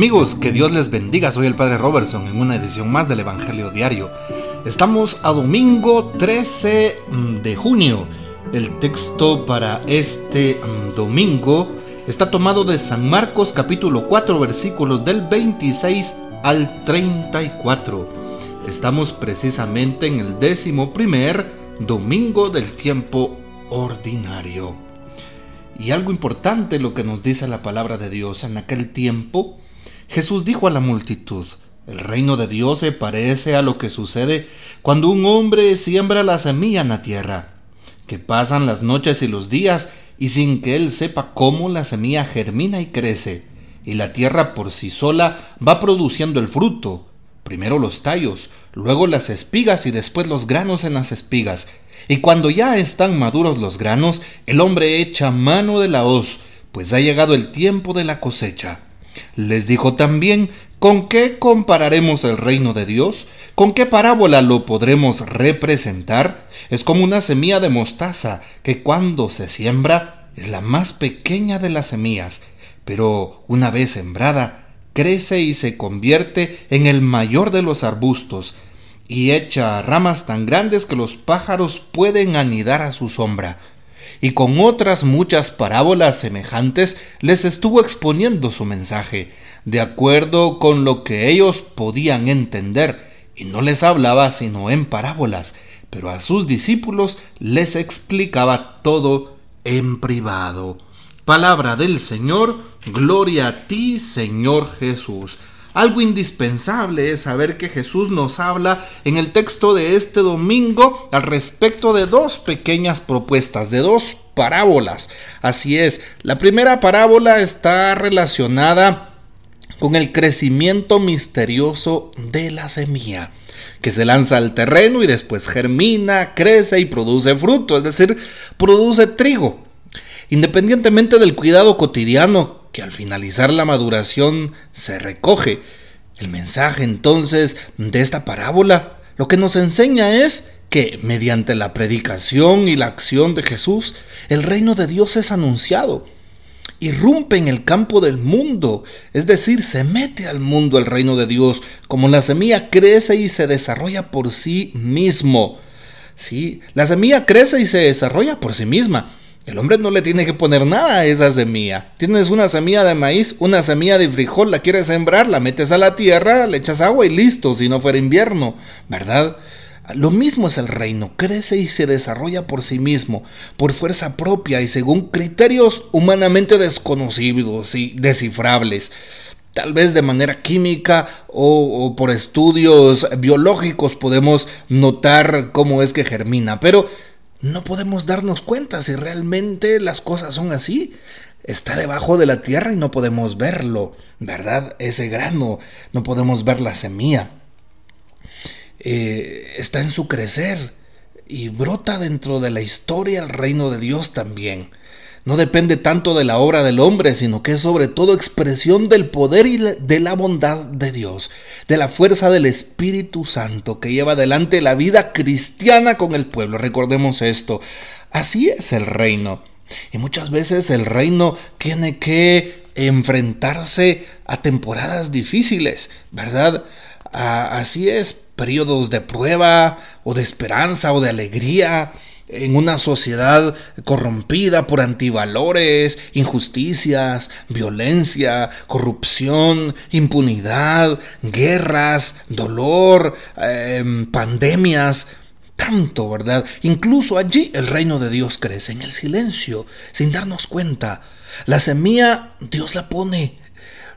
Amigos, que Dios les bendiga, soy el Padre Robertson en una edición más del Evangelio Diario. Estamos a domingo 13 mm, de junio. El texto para este mm, domingo está tomado de San Marcos capítulo 4 versículos del 26 al 34. Estamos precisamente en el décimo primer domingo del tiempo ordinario. Y algo importante lo que nos dice la palabra de Dios en aquel tiempo, Jesús dijo a la multitud, el reino de Dios se parece a lo que sucede cuando un hombre siembra la semilla en la tierra, que pasan las noches y los días y sin que él sepa cómo la semilla germina y crece, y la tierra por sí sola va produciendo el fruto, primero los tallos, luego las espigas y después los granos en las espigas, y cuando ya están maduros los granos, el hombre echa mano de la hoz, pues ha llegado el tiempo de la cosecha. Les dijo también, ¿con qué compararemos el reino de Dios? ¿Con qué parábola lo podremos representar? Es como una semilla de mostaza que cuando se siembra es la más pequeña de las semillas, pero una vez sembrada, crece y se convierte en el mayor de los arbustos, y echa ramas tan grandes que los pájaros pueden anidar a su sombra. Y con otras muchas parábolas semejantes les estuvo exponiendo su mensaje, de acuerdo con lo que ellos podían entender, y no les hablaba sino en parábolas, pero a sus discípulos les explicaba todo en privado. Palabra del Señor, gloria a ti, Señor Jesús. Algo indispensable es saber que Jesús nos habla en el texto de este domingo al respecto de dos pequeñas propuestas, de dos parábolas. Así es, la primera parábola está relacionada con el crecimiento misterioso de la semilla, que se lanza al terreno y después germina, crece y produce fruto, es decir, produce trigo. Independientemente del cuidado cotidiano que al finalizar la maduración se recoge. El mensaje entonces de esta parábola lo que nos enseña es que mediante la predicación y la acción de Jesús, el reino de Dios es anunciado. Irrumpe en el campo del mundo, es decir, se mete al mundo el reino de Dios, como la semilla crece y se desarrolla por sí mismo. Sí, la semilla crece y se desarrolla por sí misma. El hombre no le tiene que poner nada a esa semilla. Tienes una semilla de maíz, una semilla de frijol, la quieres sembrar, la metes a la tierra, le echas agua y listo, si no fuera invierno, ¿verdad? Lo mismo es el reino, crece y se desarrolla por sí mismo, por fuerza propia y según criterios humanamente desconocidos y descifrables. Tal vez de manera química o, o por estudios biológicos podemos notar cómo es que germina, pero no podemos darnos cuenta si realmente las cosas son así. Está debajo de la tierra y no podemos verlo, ¿verdad? Ese grano, no podemos ver la semilla. Eh, está en su crecer y brota dentro de la historia el reino de Dios también no depende tanto de la obra del hombre, sino que es sobre todo expresión del poder y de la bondad de Dios, de la fuerza del Espíritu Santo que lleva adelante la vida cristiana con el pueblo. Recordemos esto. Así es el reino. Y muchas veces el reino tiene que enfrentarse a temporadas difíciles, ¿verdad? así es, periodos de prueba o de esperanza o de alegría en una sociedad corrompida por antivalores, injusticias, violencia, corrupción, impunidad, guerras, dolor, em, pandemias, tanto, ¿verdad? Incluso allí el reino de Dios crece en el silencio, sin darnos cuenta. La semilla Dios la pone.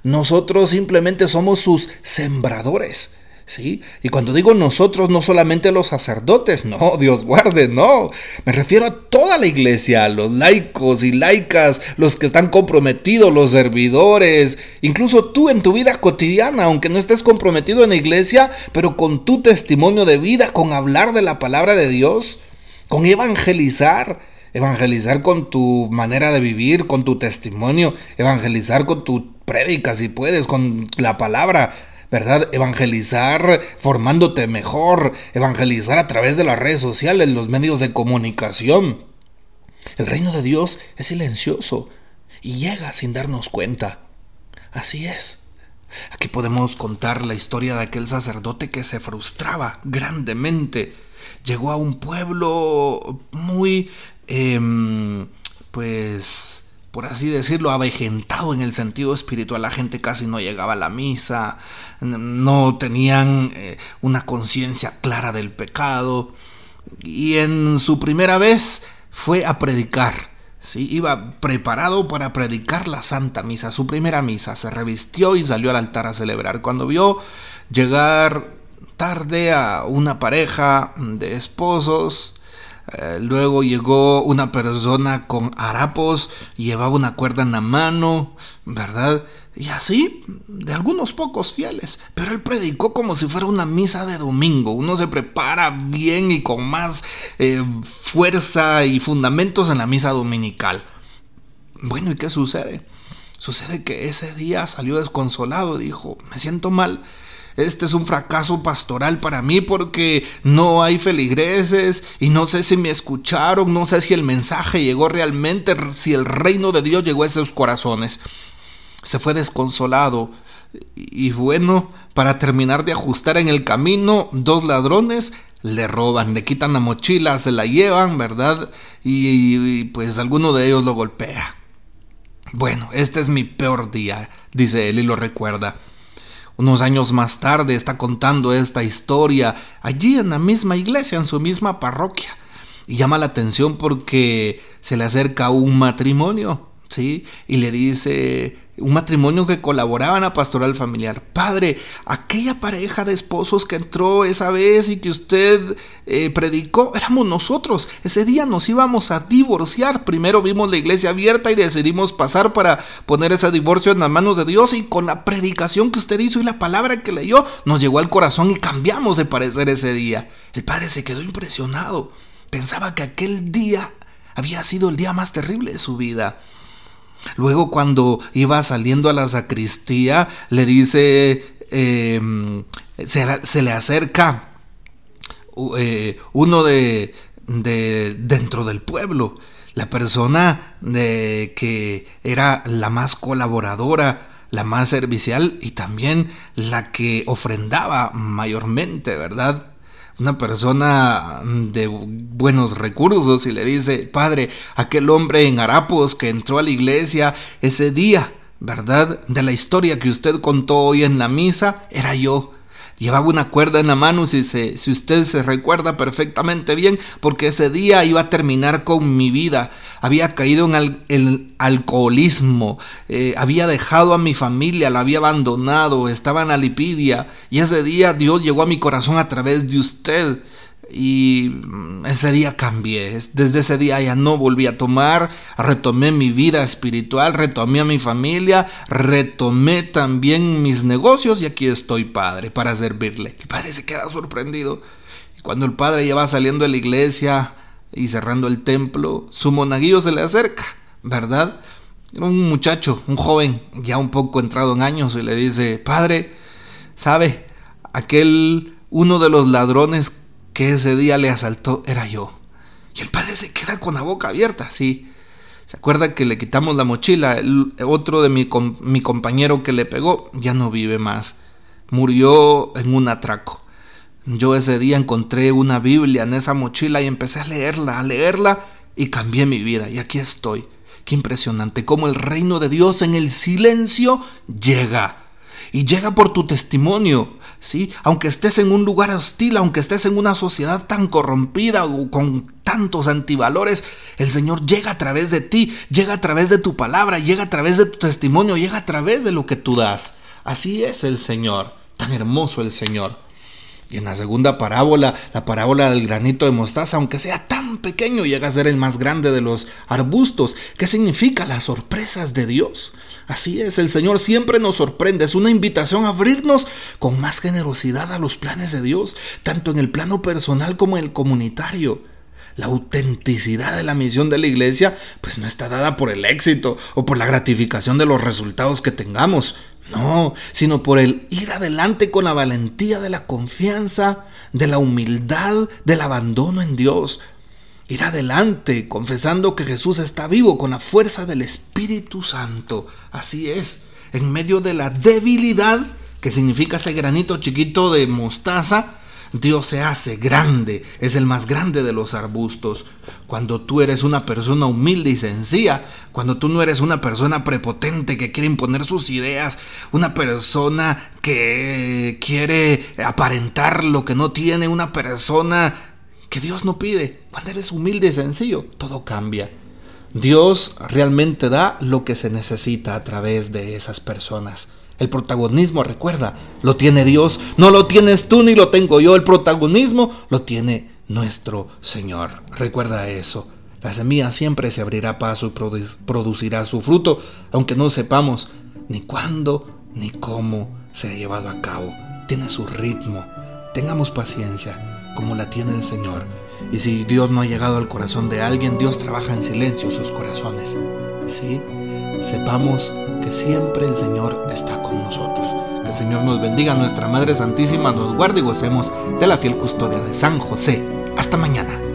Nosotros simplemente somos sus sembradores. ¿Sí? Y cuando digo nosotros, no solamente los sacerdotes, no, Dios guarde, no. Me refiero a toda la iglesia, los laicos y laicas, los que están comprometidos, los servidores, incluso tú en tu vida cotidiana, aunque no estés comprometido en la iglesia, pero con tu testimonio de vida, con hablar de la palabra de Dios, con evangelizar. Evangelizar con tu manera de vivir, con tu testimonio, evangelizar con tu prédica si puedes, con la palabra ¿verdad? Evangelizar formándote mejor, evangelizar a través de las redes sociales, los medios de comunicación. El reino de Dios es silencioso y llega sin darnos cuenta. Así es. Aquí podemos contar la historia de aquel sacerdote que se frustraba grandemente. Llegó a un pueblo muy, em, pues, por así decirlo, avejentado en el sentido espiritual. La gente casi no llegaba a la misa, no tenían eh, una conciencia clara del pecado. Y en su primera vez fue a predicar ¿sí? Iba preparado para predicar la Santa Misa, su primera misa. Se revistió y salió al altar a celebrar. Cuando vio llegar tarde a una pareja de esposos, eh, luego llegó una persona con harapos, llevaba una cuerda en la mano, ¿verdad? Y así, de algunos pocos fieles. Pero él predicó como si fuera una misa de domingo. Uno se prepara bien y con más eh, fuerza y fundamentos en la misa dominical. Bueno, ¿y qué sucede? Sucede que ese día salió desconsolado, dijo, me siento mal este es un fracaso pastoral para mí porque no hay feligreses y no sé si me escucharon, no sé si el mensaje llegó realmente, si el reino de Dios llegó a esos corazones. Se fue desconsolado y bueno, para terminar de ajustar en el camino, dos ladrones le roban, le quitan la mochila, se la llevan, ¿verdad? Y, pues alguno de ellos lo golpea. Bueno, este es mi peor día, dice él y lo recuerda. Unos años más tarde está contando esta historia allí en la misma iglesia, en su misma parroquia. Y llama la atención porque se le acerca un matrimonio, Y le dice, un matrimonio que colaboraba en la pastoral familiar. Padre, aquella pareja de esposos que entró esa vez y que usted eh, predicó, éramos nosotros. Ese día nos íbamos a divorciar. Primero vimos la iglesia abierta y decidimos pasar para poner ese divorcio en las manos de Dios y con la predicación que usted hizo y la palabra que leyó, nos llegó al corazón y cambiamos de parecer ese día. El padre se quedó impresionado. Pensaba que aquel día había sido el día más terrible de su vida. Luego cuando iba saliendo a la sacristía, le dice, em, se, le acerca eh, uno de, de, dentro del pueblo, la persona de, que era la más colaboradora, la más servicial y también la que ofrendaba mayormente, ¿verdad? Una persona de buenos recursos y le dice, padre, aquel hombre en Harapos que entró a la iglesia ese día, ¿verdad? De la historia que usted contó hoy en la misa, era yo. Llevaba una cuerda en la mano, si, si usted se recuerda perfectamente bien, porque ese día iba a terminar con mi vida. Había caído en el, alcoholismo, eh, había dejado a mi familia, la había abandonado, estaba en alipidia. Y ese día Dios llegó a mi corazón a través de usted. Y mm, ese día cambié. Desde ese día ya no volví a tomar. Retomé mi vida espiritual, retomé a mi familia, retomé también mis negocios y aquí estoy, Padre, para servirle. El Padre se queda sorprendido. Y cuando el Padre ya va saliendo de la iglesia y cerrando el templo, su monaguillo se le acerca, ¿verdad? Era un muchacho, un joven, ya un poco entrado en años, y le dice, Padre, ¿sabe? Aquel uno de los ladrones que ese día le asaltó era yo. Y el padre se queda con la boca abierta, sí. ¿Se acuerda que le quitamos la mochila? El otro de mi, mi compañero que le pegó ya no vive más. Murió en un atraco. Yo ese día encontré una Biblia en esa mochila y empecé a leerla, a leerla y cambié mi vida. Y aquí estoy. Qué impresionante cómo el reino de Dios en el silencio llega y llega por tu testimonio, ¿sí? Aunque estés en un lugar hostil, aunque estés en una sociedad tan corrompida o con tantos antivalores, el Señor llega a través de ti, llega a través de tu palabra, llega a través de tu testimonio, llega a través de lo que tú das. Así es el Señor, tan hermoso el Señor. Y en la segunda parábola, la parábola del granito de mostaza, aunque sea tan pequeño, llega a ser el más grande de los arbustos. ¿Qué significa las sorpresas de Dios? Así es, el Señor siempre nos sorprende. Es una invitación a abrirnos con más generosidad a los planes de Dios, tanto en el plano personal como en el comunitario. La autenticidad de la misión de la iglesia pues no está dada por el éxito o por la gratificación de los resultados que tengamos, no, sino por el ir adelante con la valentía de la confianza, de la humildad, del abandono en Dios. Ir adelante confesando que Jesús está vivo con la fuerza del Espíritu Santo. Así es. en medio de la debilidad, que significa ese granito chiquito de mostaza, Dios se hace grande, es el más grande de los arbustos. Cuando tú eres una persona humilde y sencilla, cuando tú no eres una persona prepotente que quiere imponer sus ideas, una persona que quiere aparentar lo que no tiene, una persona que Dios no pide, cuando eres humilde y sencillo, todo cambia. Dios realmente da lo que se necesita a través de esas personas. El protagonismo, recuerda, lo tiene Dios, no lo tienes tú ni lo tengo yo, el protagonismo lo tiene nuestro Señor. Recuerda eso. La semilla siempre se abrirá paso y producirá su fruto, aunque no sepamos ni cuándo ni cómo se ha llevado a cabo. Tiene su ritmo. Tengamos paciencia, como la tiene el Señor. Y si Dios no ha llegado al corazón de alguien, Dios trabaja en silencio sus corazones. ¿Sí? Sepamos que siempre el Señor está con nosotros. Que el Señor nos bendiga, nuestra Madre Santísima nos guarde y gocemos de la fiel custodia de San José. Hasta mañana.